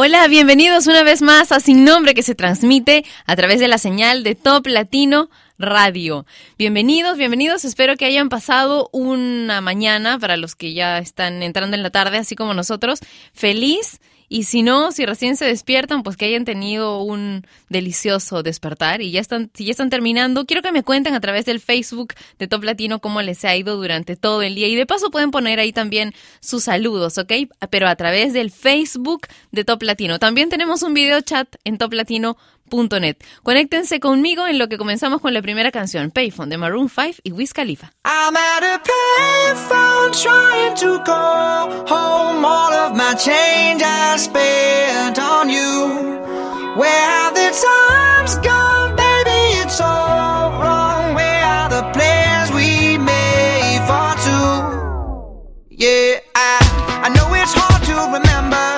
Hola, bienvenidos una vez más a Sin Nombre que se transmite a través de la señal de Top Latino Radio. Bienvenidos, bienvenidos. Espero que hayan pasado una mañana para los que ya están entrando en la tarde, así como nosotros. Feliz y si no, si recién se despiertan, pues que hayan tenido un delicioso despertar y ya están, si ya están terminando, quiero que me cuenten a través del Facebook de Top Latino cómo les ha ido durante todo el día. Y de paso pueden poner ahí también sus saludos, ¿ok? Pero a través del Facebook de Top Latino. También tenemos un video chat en Top Latino Net. Conéctense conmigo en lo que comenzamos con la primera canción, Payphone de Maroon 5 y Wiz Khalifa. I'm at a payphone trying to go home. All of my change I spent on you. Where have the times gone, baby? It's all wrong. Where are the plans we made for two? Yeah, I, I know it's hard to remember.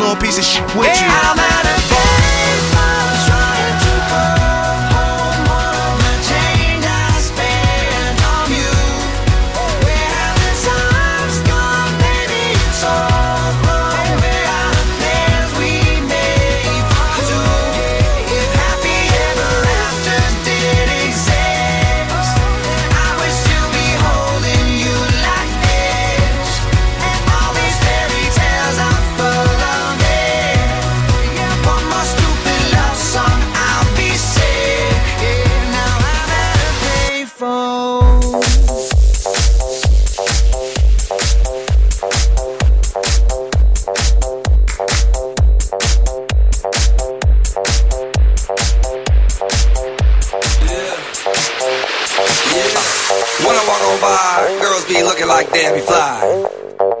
little piece of shit with you. Girls be looking like Debbie Fly.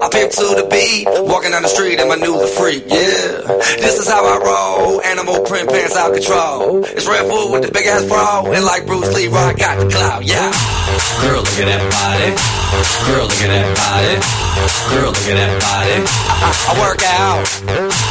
I pimp to the beat, walking down the street and my new the freak, yeah. This is how I roll, animal print pants out control. It's Red Bull with the big ass bra, and like Bruce Lee, I got the clout, yeah. Girl, look at that body. Girl, look at that body. Girl, look at that body. I, I, I work out.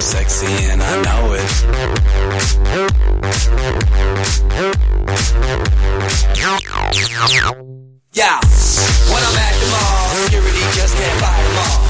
Sexy and I know it. Yeah, when I'm at the mall, security just can't fight them all.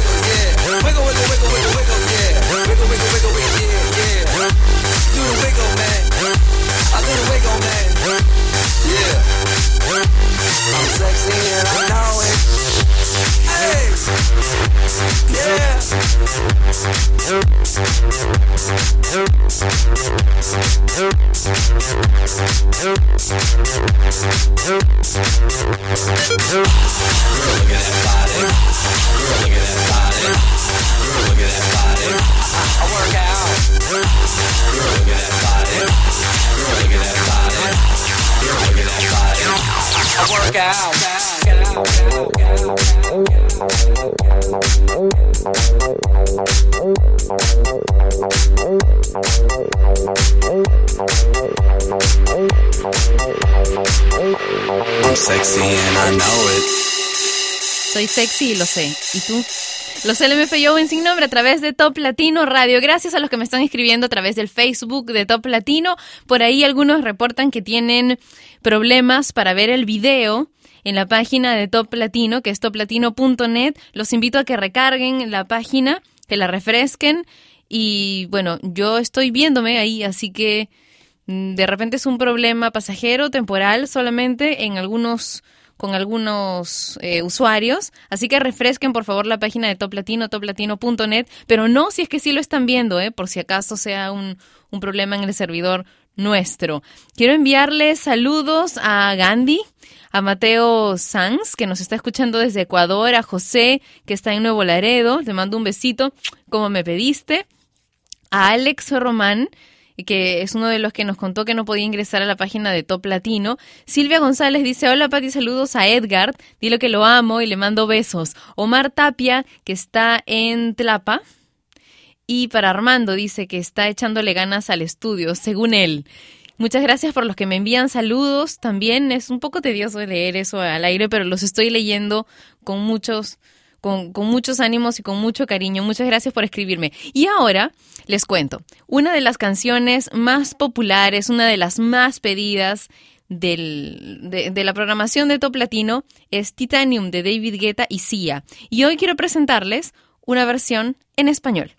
Wiggle, wiggle, wiggle, wiggle, wiggle, yeah. Wiggle, wiggle, wiggle, wiggle, yeah, yeah. Do the wiggle, man. I do the wiggle, man. Yeah. Sexy y lo sé. ¿Y tú? Lo sé, el MF Joven sin nombre a través de Top Latino Radio. Gracias a los que me están escribiendo a través del Facebook de Top Latino. Por ahí algunos reportan que tienen problemas para ver el video en la página de Top Latino, que es toplatino.net. Los invito a que recarguen la página, que la refresquen. Y bueno, yo estoy viéndome ahí, así que mm, de repente es un problema pasajero, temporal solamente en algunos con algunos eh, usuarios, así que refresquen por favor la página de Top Latino, toplatino.net, pero no si es que sí lo están viendo, eh, por si acaso sea un, un problema en el servidor nuestro. Quiero enviarles saludos a Gandhi, a Mateo Sanz, que nos está escuchando desde Ecuador, a José, que está en Nuevo Laredo, te mando un besito, como me pediste, a Alex Román, que es uno de los que nos contó que no podía ingresar a la página de Top Latino. Silvia González dice, hola Pati, saludos a Edgar, dile que lo amo y le mando besos. Omar Tapia, que está en Tlapa. Y para Armando dice que está echándole ganas al estudio, según él. Muchas gracias por los que me envían saludos. También es un poco tedioso leer eso al aire, pero los estoy leyendo con muchos con, muchos ánimos y con mucho cariño. Muchas gracias por escribirme. Y ahora les cuento, una de las canciones más populares, una de las más pedidas del, de, de, la programación de Top Latino es Titanium de David Guetta y Sia. Y hoy quiero presentarles una versión en español.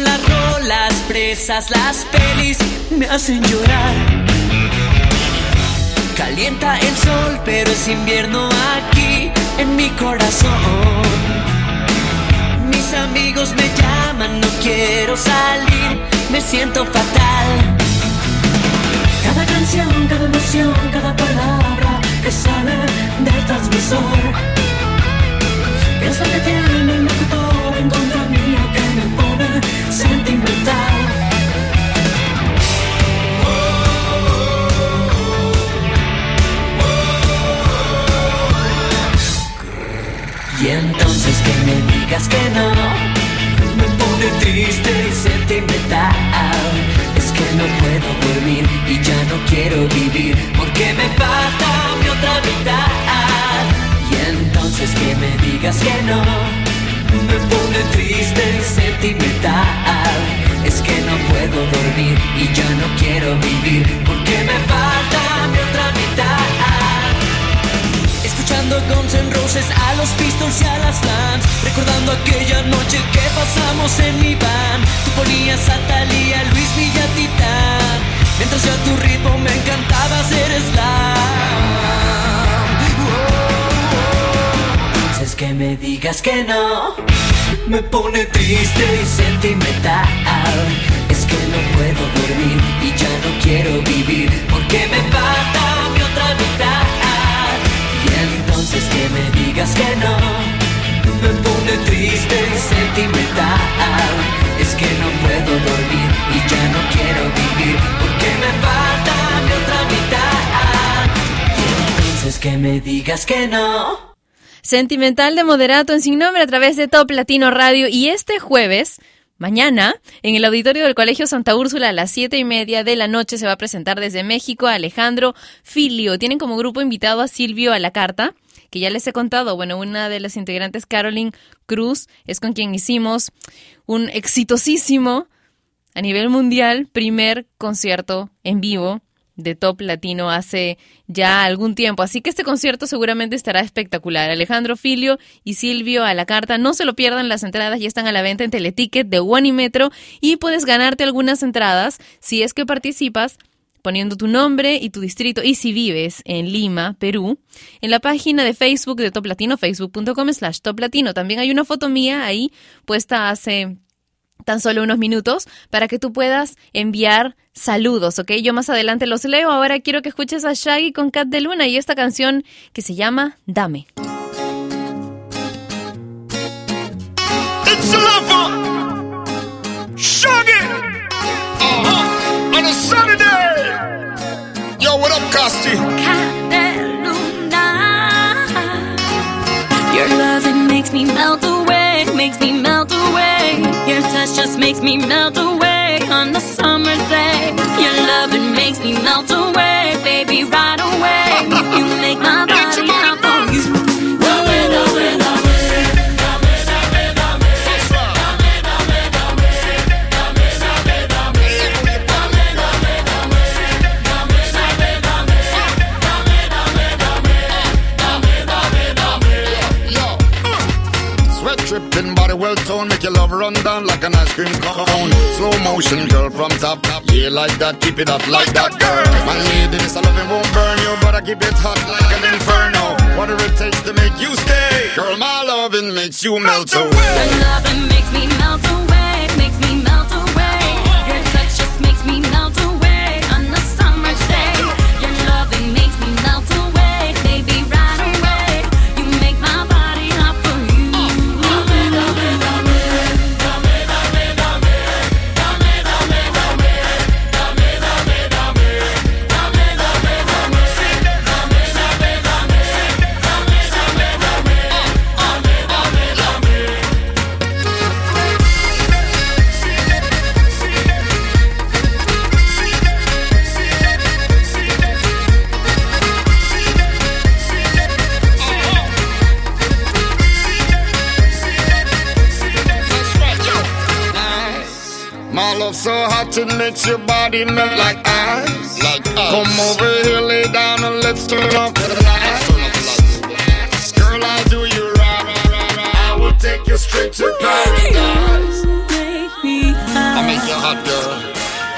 Las rolas presas, las pelis me hacen llorar. Calienta el sol, pero es invierno aquí en mi corazón. Mis amigos me llaman, no quiero salir, me siento fatal. Cada canción, cada emoción, cada palabra que sale del transmisor. Pienso que tiene un locutor encontrar. Y entonces que me digas que no Me pone triste y sentimental. Es que no puedo dormir y ya no quiero vivir Porque me falta mi otra mitad. Y entonces que me digas que no me pone triste y sentimental. Es que no puedo dormir y ya no quiero vivir porque me falta mi otra mitad. Escuchando Guns N' Roses a los Pistols y a las Slams Recordando aquella noche que pasamos en mi van Tú ponías a Thalía, Luis Villatitán Mientras yo a tu ritmo me encantaba hacer slam que me digas que no. Me pone triste y sentimental. Es que no puedo dormir y ya no quiero vivir Porque me falta mi otra mitad. Y entonces que me digas que no. Me pone triste y sentimental. Es que no puedo dormir y ya no quiero vivir Porque me falta mi otra mitad. Y entonces que me digas que no Sentimental de Moderato en Sin Nombre a través de Top Latino Radio. Y este jueves, mañana, en el auditorio del Colegio Santa Úrsula a las siete y media de la noche se va a presentar desde México a Alejandro Filio. Tienen como grupo invitado a Silvio a la carta, que ya les he contado. Bueno, una de las integrantes, Caroline Cruz, es con quien hicimos un exitosísimo a nivel mundial primer concierto en vivo de Top Latino hace ya algún tiempo. Así que este concierto seguramente estará espectacular. Alejandro Filio y Silvio a la carta. No se lo pierdan, las entradas ya están a la venta en Teleticket de Metro y puedes ganarte algunas entradas si es que participas poniendo tu nombre y tu distrito y si vives en Lima, Perú, en la página de Facebook de Top Latino, facebook.com slash Top Latino. También hay una foto mía ahí puesta hace tan solo unos minutos para que tú puedas enviar saludos, ¿ok? Yo más adelante los leo. Ahora quiero que escuches a Shaggy con Cat de Luna y esta canción que se llama Dame. It's a! Shaggy! Uh-huh. On a sunny day! Yo, what up, Costi? Your loving makes me melt away, makes me melt just makes me melt away on the summer down like an ice cream cone. Slow motion, girl, from top, top. Yeah, like that, keep it up like that, girl. My lady, this loving won't burn you, but I keep it hot like an inferno. Whatever it takes to make you stay, girl, my loving makes you melt away. Your loving makes me melt away, hot it makes your body melt like ice. Like ice. Come over here, lay down and let's turn off the lights. Girl, I'll do you right. I will take you straight to paradise. I make you hot, girl.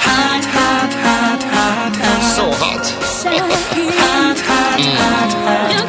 Hot, hot, hot, hot, hot. So mm. hot. hot, hot, hot, hot.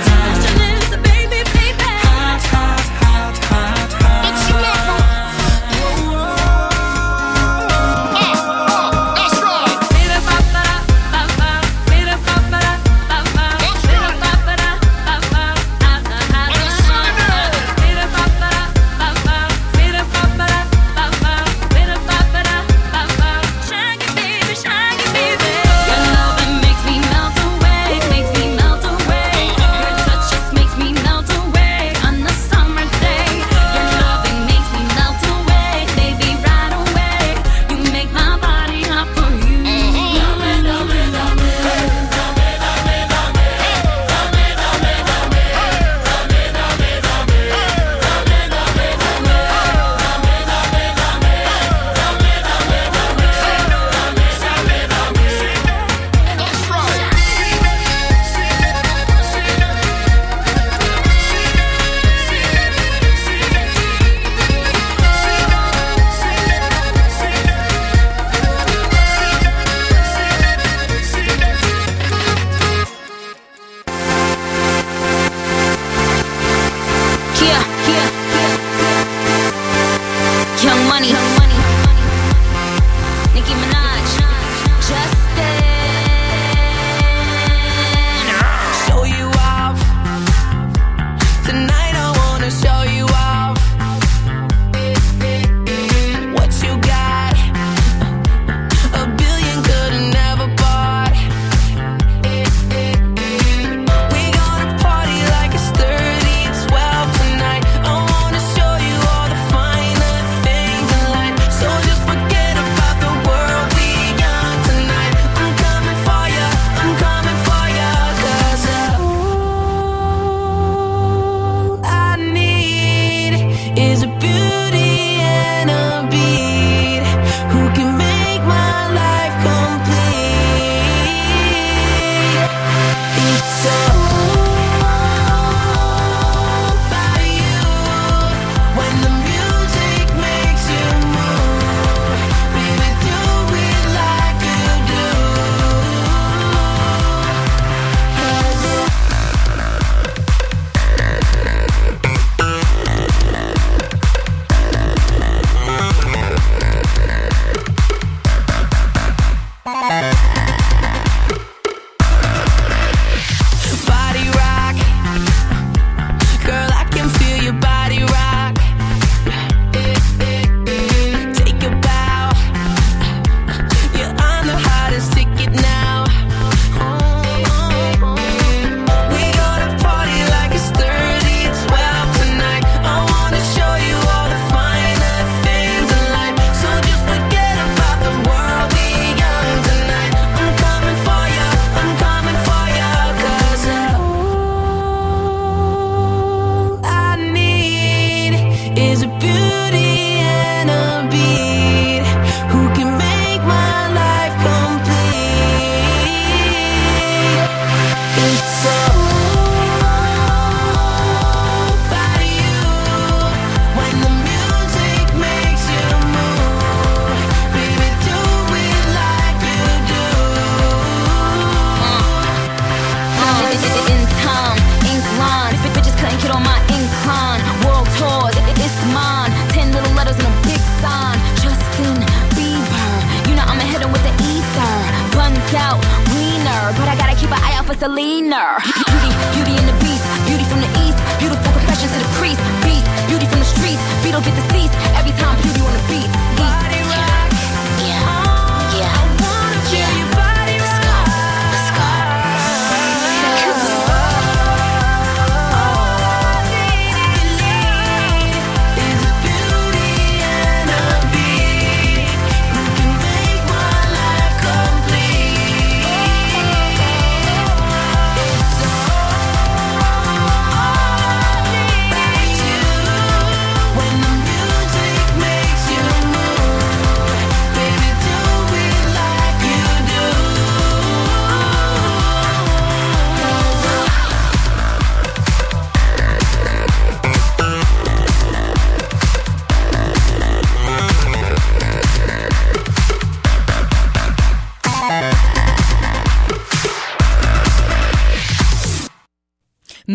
ink line. Big bitches on my incline. World tours, it's mine. Ten little letters a big sign. Justin Bieber, you know I'ma hit him with the ether. Buns out, wiener, but I gotta keep an eye out for Selena. Beauty, beauty and the beast, beauty from the east, beautiful confessions to the priest.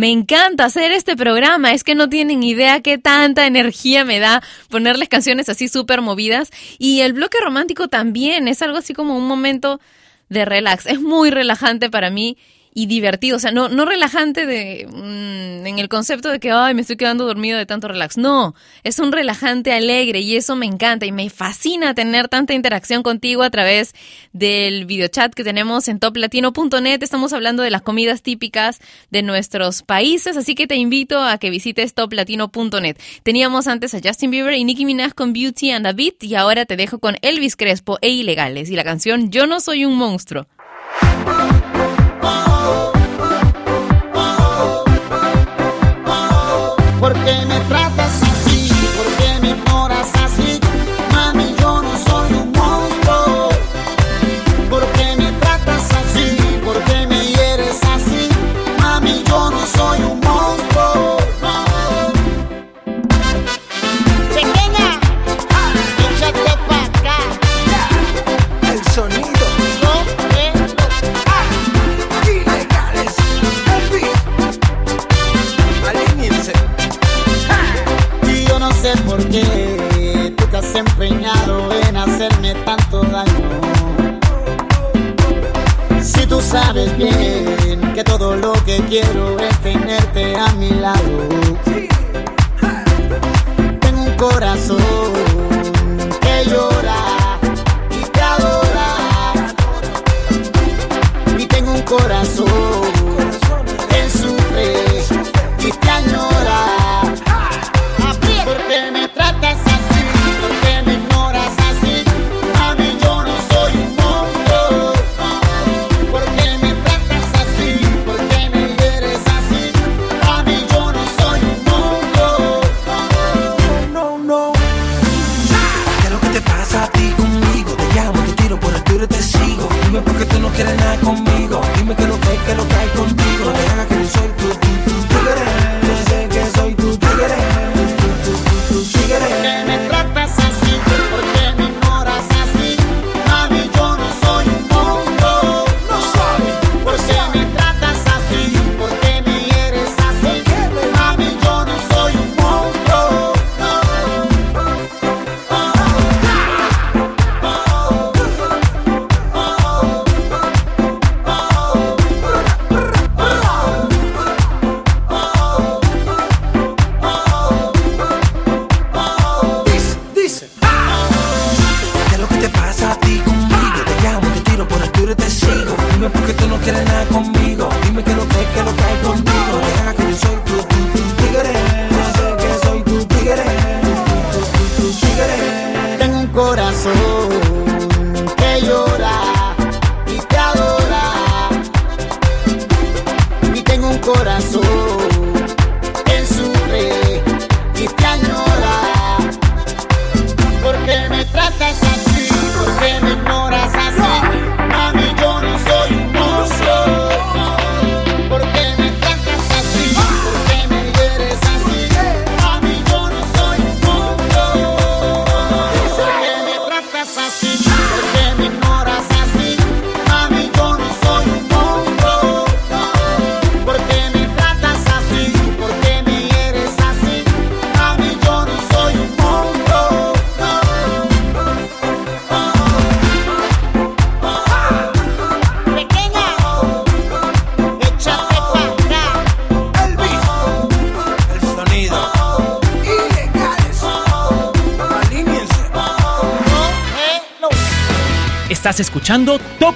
Me encanta hacer este programa, es que no tienen idea qué tanta energía me da ponerles canciones así súper movidas. Y el bloque romántico también es algo así como un momento de relax. Es muy relajante para mí y divertido. O sea, no, no relajante de, mm, en el concepto de que, ay, me estoy quedando dormido de tanto relax. No, es un relajante alegre y eso me encanta y me fascina tener tanta interacción contigo a través del videochat que tenemos en toplatino.net. Estamos hablando de las comidas típicas de nuestros países, así que te invito a que visites toplatino.net. Teníamos antes a Justin Bieber y Nicki Minaj con Beauty and a Beat y ahora te dejo con Elvis Crespo e Ilegales y la canción Yo no soy un monstruo.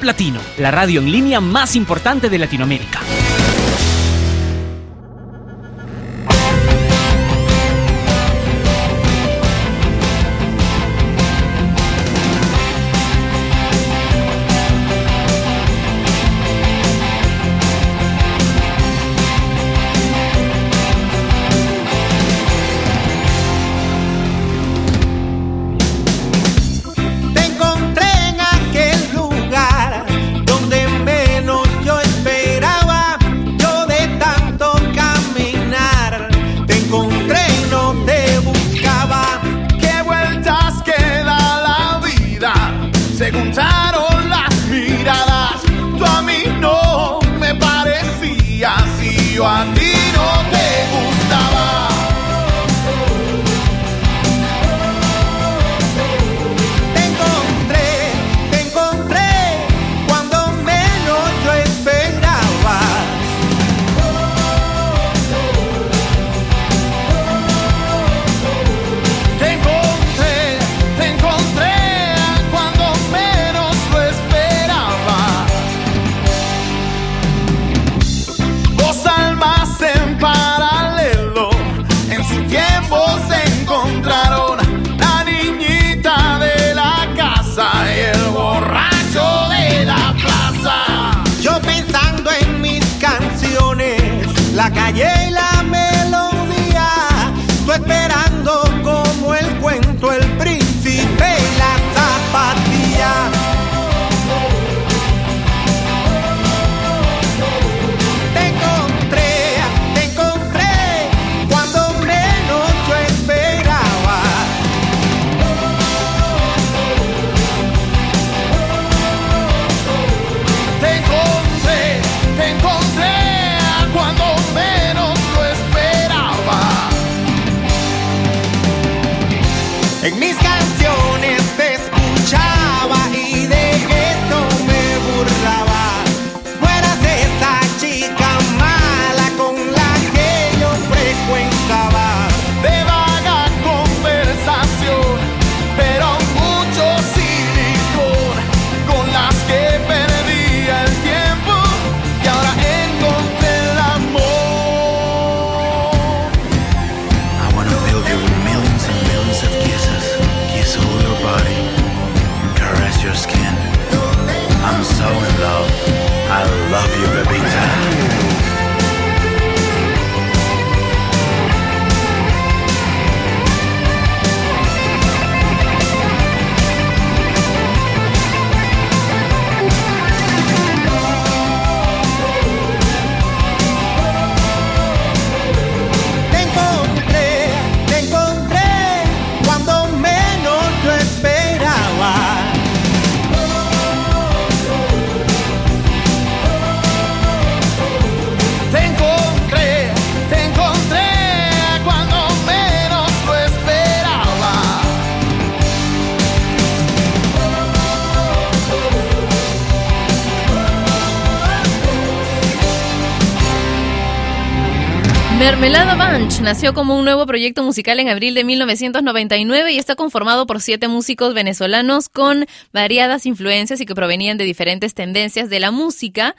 Latino, la radio en línea más importante de Latinoamérica. Mermelada Bunch nació como un nuevo proyecto musical en abril de 1999 y está conformado por siete músicos venezolanos con variadas influencias y que provenían de diferentes tendencias de la música.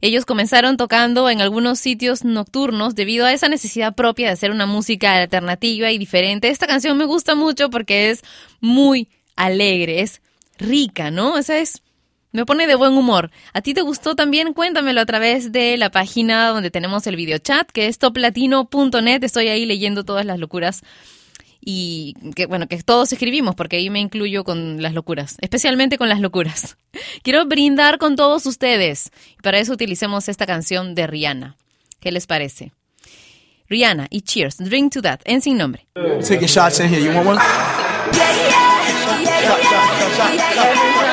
Ellos comenzaron tocando en algunos sitios nocturnos debido a esa necesidad propia de hacer una música alternativa y diferente. Esta canción me gusta mucho porque es muy alegre, es rica, ¿no? Esa es me pone de buen humor. ¿A ti te gustó también? Cuéntamelo a través de la página donde tenemos el videochat, que es toplatino.net. Estoy ahí leyendo todas las locuras y que bueno, que todos escribimos, porque ahí me incluyo con las locuras, especialmente con las locuras. Quiero brindar con todos ustedes. Y para eso utilicemos esta canción de Rihanna. ¿Qué les parece? Rihanna y Cheers, Drink to That, en sin nombre. Taking shots in here. You want one? Cheers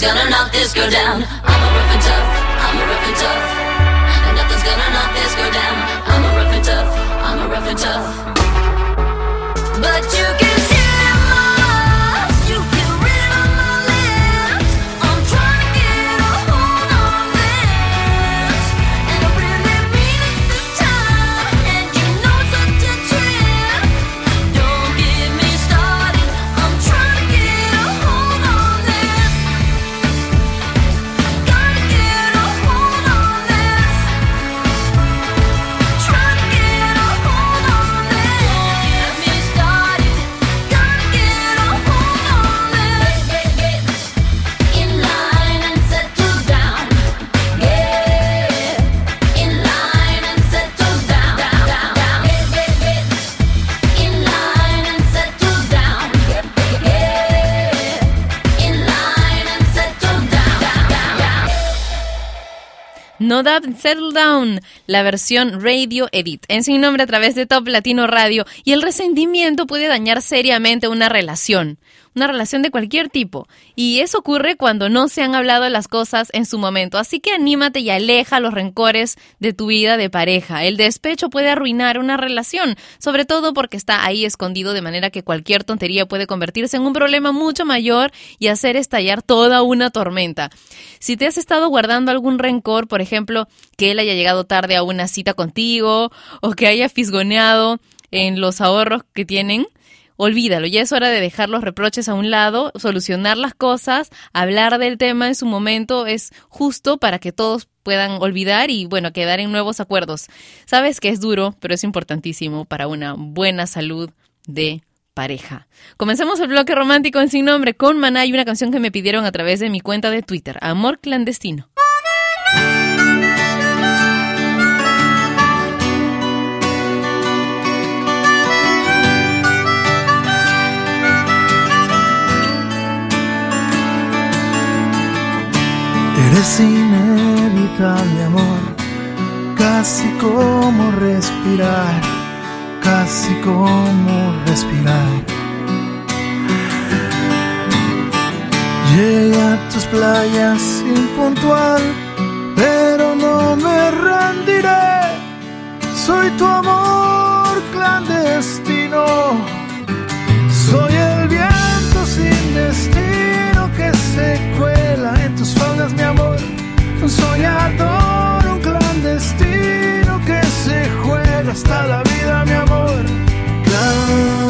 gonna knock this girl down. La versión Radio Edit, en sin nombre a través de Top Latino Radio. Y el resentimiento puede dañar seriamente una relación, una relación de cualquier tipo. Y eso ocurre cuando no se han hablado las cosas en su momento. Así que anímate y aleja los rencores de tu vida de pareja. El despecho puede arruinar una relación, sobre todo porque está ahí escondido de manera que cualquier tontería puede convertirse en un problema mucho mayor y hacer estallar toda una tormenta. Si te has estado guardando algún rencor, por ejemplo, que él haya llegado tarde a una cita contigo o que haya fisgoneado en los ahorros que tienen, olvídalo. Ya es hora de dejar los reproches a un lado, solucionar las cosas, hablar del tema en su momento es justo para que todos puedan olvidar y bueno, quedar en nuevos acuerdos. Sabes que es duro, pero es importantísimo para una buena salud de pareja. Comencemos el bloque romántico en sin nombre con Maná y una canción que me pidieron a través de mi cuenta de Twitter, Amor Clandestino. Eres inevitable, amor, casi como respirar, casi como respirar. Llegué a tus playas impuntual, pero no me rendiré. Soy tu amor clandestino. Soy el viento sin destino que se cuela mi amor. Un soñador, un clandestino que se juega hasta la vida, mi amor.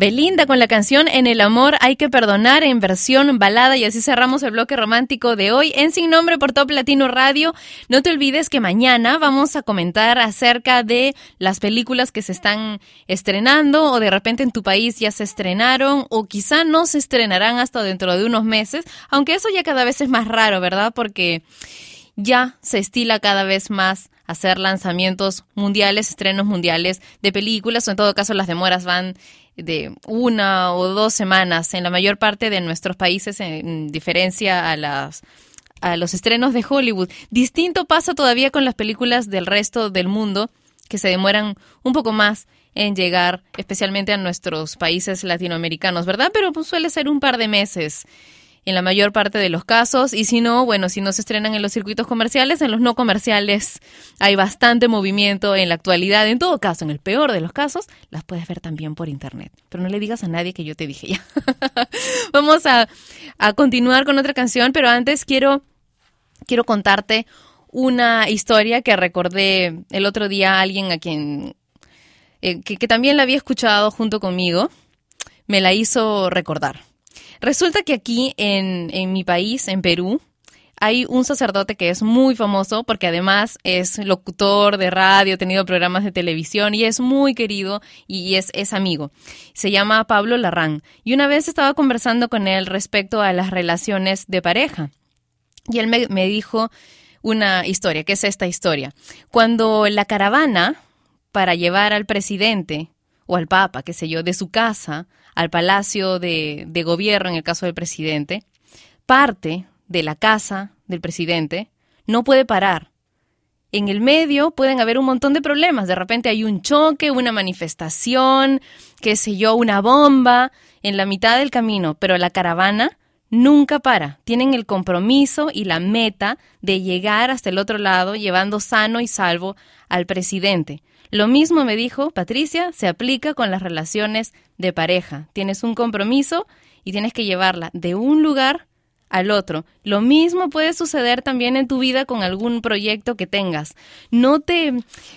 Belinda con la canción En el amor hay que perdonar en versión balada y así cerramos el bloque romántico de hoy en Sin Nombre por Top Latino Radio. No te olvides que mañana vamos a comentar acerca de las películas que se están estrenando o de repente en tu país ya se estrenaron o quizá no se estrenarán hasta dentro de unos meses, aunque eso ya cada vez es más raro, ¿verdad? Porque ya se estila cada vez más hacer lanzamientos mundiales, estrenos mundiales de películas, o en todo caso las demoras van de una o dos semanas en la mayor parte de nuestros países en diferencia a las a los estrenos de Hollywood. Distinto pasa todavía con las películas del resto del mundo que se demoran un poco más en llegar especialmente a nuestros países latinoamericanos, ¿verdad? Pero pues, suele ser un par de meses en la mayor parte de los casos y si no, bueno, si no se estrenan en los circuitos comerciales, en los no comerciales hay bastante movimiento en la actualidad. En todo caso, en el peor de los casos, las puedes ver también por internet. Pero no le digas a nadie que yo te dije ya. Vamos a, a continuar con otra canción, pero antes quiero, quiero contarte una historia que recordé el otro día a alguien a quien eh, que, también la había escuchado junto conmigo, me la hizo recordar. Resulta que aquí en, en mi país, en Perú, hay un sacerdote que es muy famoso porque además es locutor de radio, ha tenido programas de televisión y es muy querido y es, es amigo. Se llama Pablo Larrán. Y una vez estaba conversando con él respecto a las relaciones de pareja. Y él me, me dijo una historia, que es esta historia. Cuando la caravana para llevar al presidente o al papa, qué sé yo, de su casa al palacio de, de gobierno, en el caso del presidente, parte de la casa del presidente no puede parar. En el medio pueden haber un montón de problemas. De repente hay un choque, una manifestación, qué sé yo, una bomba en la mitad del camino, pero la caravana nunca para. Tienen el compromiso y la meta de llegar hasta el otro lado llevando sano y salvo al presidente. Lo mismo me dijo Patricia, se aplica con las relaciones de pareja. Tienes un compromiso y tienes que llevarla de un lugar al otro. Lo mismo puede suceder también en tu vida con algún proyecto que tengas. No te,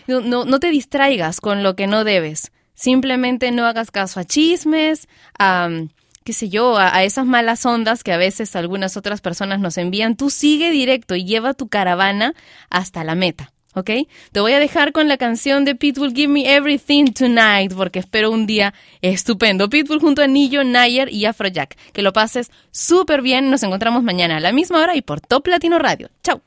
no, no- te distraigas con lo que no debes. Simplemente no hagas caso a chismes, a, qué sé yo, a, a esas malas ondas que a veces algunas otras personas nos envían. Tú sigue directo y lleva tu caravana hasta la meta. ¿Ok? Te voy a dejar con la canción de Pitbull, Give Me Everything Tonight, porque espero un día estupendo. Pitbull junto a Nillo, Nayer y Afrojack. Que lo pases súper bien. Nos encontramos mañana a la misma hora y por Top Latino Radio. Chao.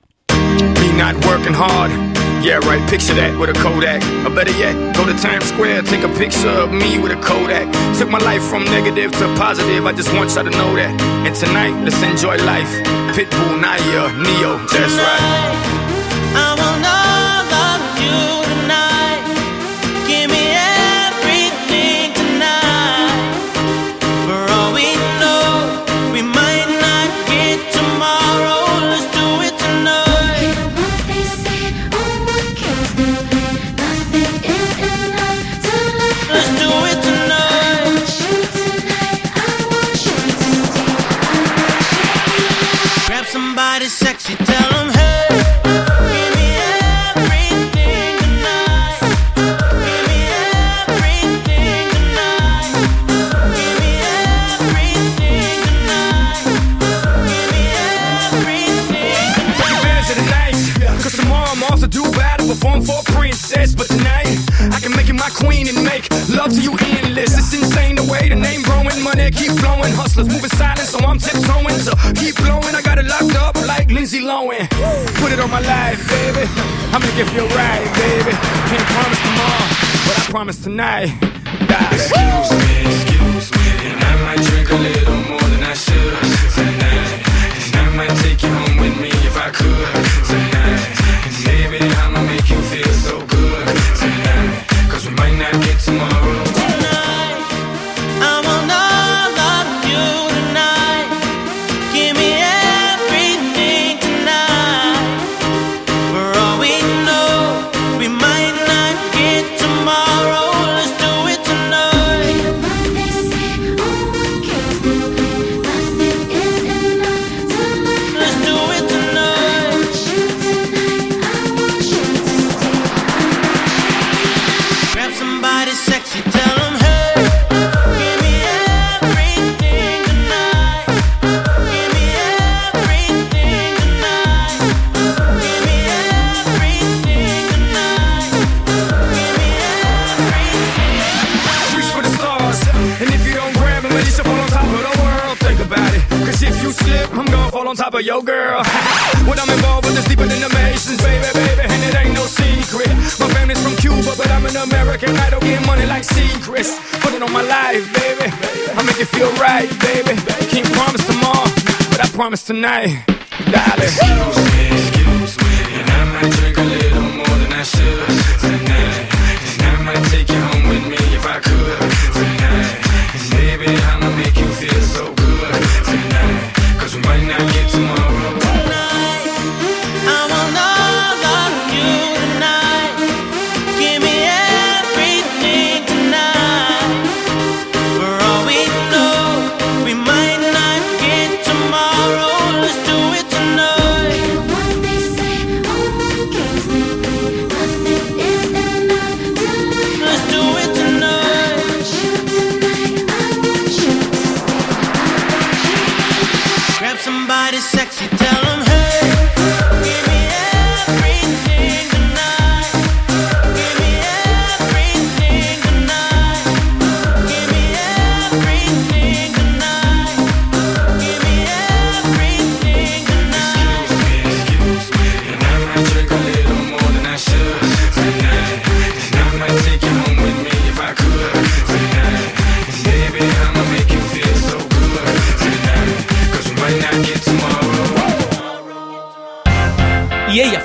And tonight, let's enjoy life. Pitbull, Naya, Neo, that's right. Somebody sexy, tell them, hey. Of the night. Cause tomorrow I'm off to do battle, perform for a princess. But tonight, I can make you my queen and make love to you endless. It's insane the way the name growing, money keep flowing. Hustlers moving silent, so I'm tiptoeing. So keep blowing, I got it locked up Lindsay Lohan. Put it on my life, baby. I make it feel right, baby. Can't promise tomorrow, but I promise tonight. Excuse me, excuse me, and I might drink a little more than I should tonight. And I might take you home with me if I could promise tonight. Darling. Excuse me, excuse me. And I might drink a little more than I should tonight.